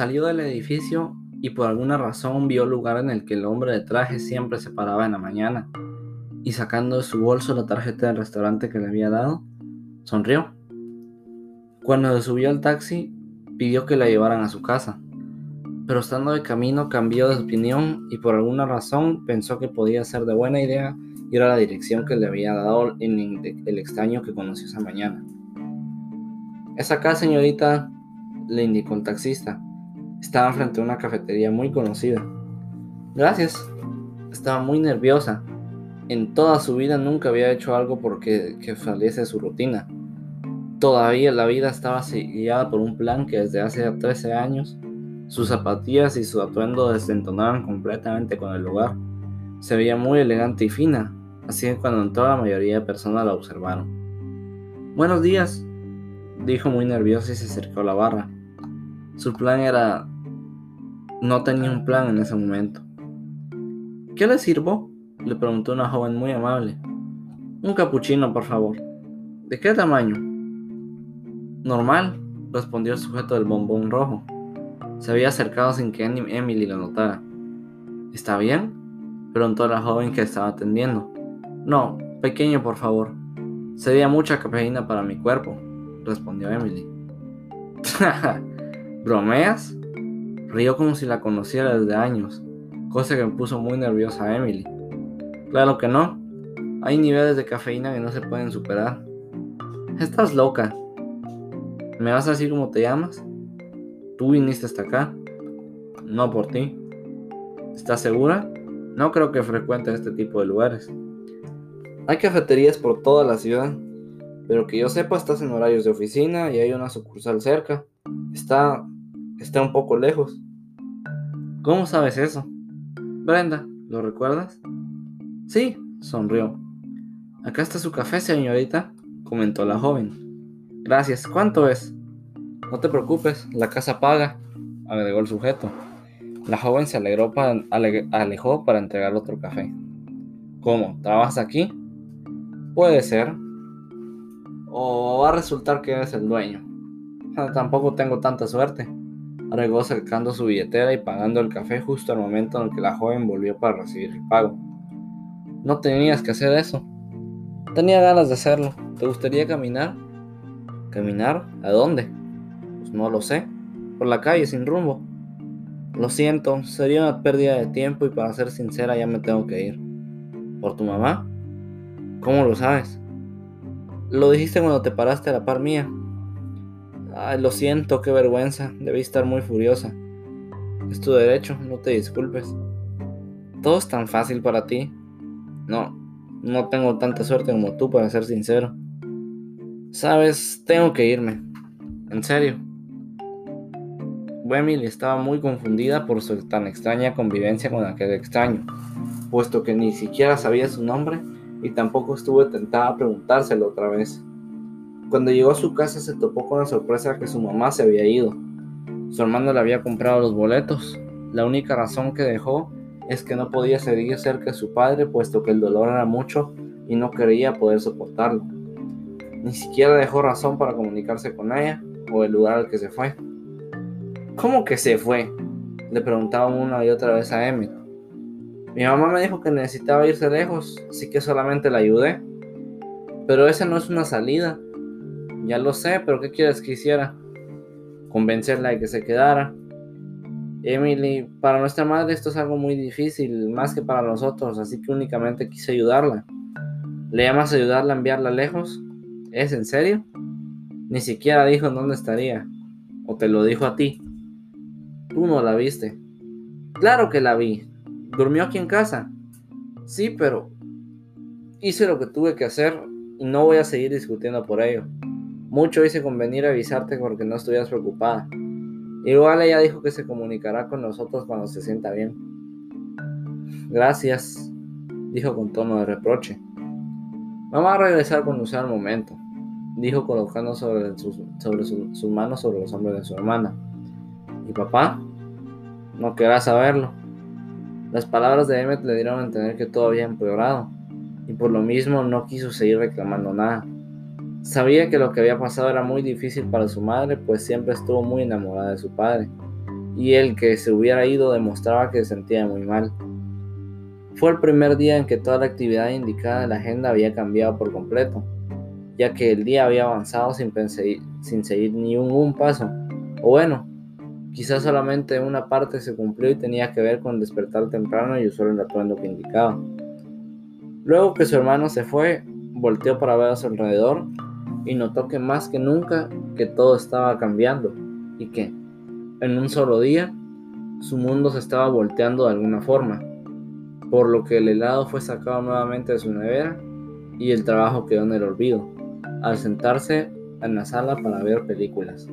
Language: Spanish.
Salió del edificio y por alguna razón vio el lugar en el que el hombre de traje siempre se paraba en la mañana y sacando de su bolso la tarjeta del restaurante que le había dado, sonrió. Cuando subió al taxi, pidió que la llevaran a su casa, pero estando de camino cambió de opinión y por alguna razón pensó que podía ser de buena idea ir a la dirección que le había dado el extraño que conoció esa mañana. Es acá, señorita, le indicó el taxista. Estaba frente a una cafetería muy conocida. Gracias. Estaba muy nerviosa. En toda su vida nunca había hecho algo porque que saliese de su rutina. Todavía la vida estaba guiada por un plan que desde hace 13 años sus zapatillas y su atuendo desentonaban completamente con el lugar. Se veía muy elegante y fina, así que cuando entró la mayoría de personas la observaron. Buenos días, dijo muy nerviosa y se acercó a la barra. Su plan era... No tenía un plan en ese momento. ¿Qué le sirvo? Le preguntó una joven muy amable. Un capuchino, por favor. ¿De qué tamaño? Normal, respondió el sujeto del bombón rojo. Se había acercado sin que Emily lo notara. ¿Está bien? preguntó la joven que estaba atendiendo. No, pequeño, por favor. Sería mucha cafeína para mi cuerpo, respondió Emily. ¿Bromeas? Rió como si la conociera desde años, cosa que me puso muy nerviosa a Emily. Claro que no. Hay niveles de cafeína que no se pueden superar. Estás loca. ¿Me vas a decir cómo te llamas? Tú viniste hasta acá. No por ti. ¿Estás segura? No creo que frecuente este tipo de lugares. Hay cafeterías por toda la ciudad, pero que yo sepa estás en horarios de oficina y hay una sucursal cerca. Está está un poco lejos. ¿Cómo sabes eso? Brenda, ¿lo recuerdas? Sí, sonrió. Acá está su café, señorita, comentó la joven. Gracias, ¿cuánto es? No te preocupes, la casa paga, agregó el sujeto. La joven se alegró para, alejó para entregar otro café. ¿Cómo? ¿Trabajas aquí? Puede ser. O va a resultar que eres el dueño. Tampoco tengo tanta suerte. Agregó sacando su billetera y pagando el café justo al momento en el que la joven volvió para recibir el pago. No tenías que hacer eso. Tenía ganas de hacerlo. ¿Te gustaría caminar? ¿Caminar? ¿A dónde? no lo sé. Por la calle sin rumbo. Lo siento, sería una pérdida de tiempo y para ser sincera ya me tengo que ir. ¿Por tu mamá? ¿Cómo lo sabes? Lo dijiste cuando te paraste a la par mía. Ay, lo siento, qué vergüenza. Debí estar muy furiosa. Es tu derecho, no te disculpes. Todo es tan fácil para ti. No, no tengo tanta suerte como tú, para ser sincero. Sabes, tengo que irme. En serio. Emily estaba muy confundida por su tan extraña convivencia con aquel extraño, puesto que ni siquiera sabía su nombre y tampoco estuvo tentada a preguntárselo otra vez. Cuando llegó a su casa se topó con la sorpresa que su mamá se había ido. Su hermano le había comprado los boletos. La única razón que dejó es que no podía seguir cerca de su padre, puesto que el dolor era mucho y no quería poder soportarlo. Ni siquiera dejó razón para comunicarse con ella o el lugar al que se fue. ¿Cómo que se fue? Le preguntaba una y otra vez a Emmett. Mi mamá me dijo que necesitaba irse lejos, así que solamente la ayudé. Pero esa no es una salida. Ya lo sé, pero ¿qué quieres que hiciera? Convencerla de que se quedara. Emily, para nuestra madre esto es algo muy difícil, más que para nosotros, así que únicamente quise ayudarla. ¿Le llamas ayudarla a enviarla lejos? ¿Es en serio? Ni siquiera dijo en dónde estaría. ¿O te lo dijo a ti? Tú no la viste. Claro que la vi. ¿Durmió aquí en casa? Sí, pero hice lo que tuve que hacer y no voy a seguir discutiendo por ello. Mucho hice con venir a avisarte porque no estuvieras preocupada. Igual ella dijo que se comunicará con nosotros cuando se sienta bien. Gracias, dijo con tono de reproche. Vamos a regresar cuando sea el momento, dijo colocando sobre, sus, sobre sus manos sobre los hombros de su hermana. ¿Y papá? No querrá saberlo. Las palabras de Emmet le dieron a entender que todo había empeorado, y por lo mismo no quiso seguir reclamando nada. Sabía que lo que había pasado era muy difícil para su madre, pues siempre estuvo muy enamorada de su padre, y el que se hubiera ido demostraba que se sentía muy mal. Fue el primer día en que toda la actividad indicada en la agenda había cambiado por completo, ya que el día había avanzado sin, sin seguir ni un, un paso, o bueno, quizás solamente una parte se cumplió y tenía que ver con despertar temprano y usar el atuendo que indicaba. Luego que su hermano se fue, volteó para ver a su alrededor y notó que más que nunca que todo estaba cambiando y que en un solo día su mundo se estaba volteando de alguna forma, por lo que el helado fue sacado nuevamente de su nevera y el trabajo quedó en el olvido, al sentarse en la sala para ver películas.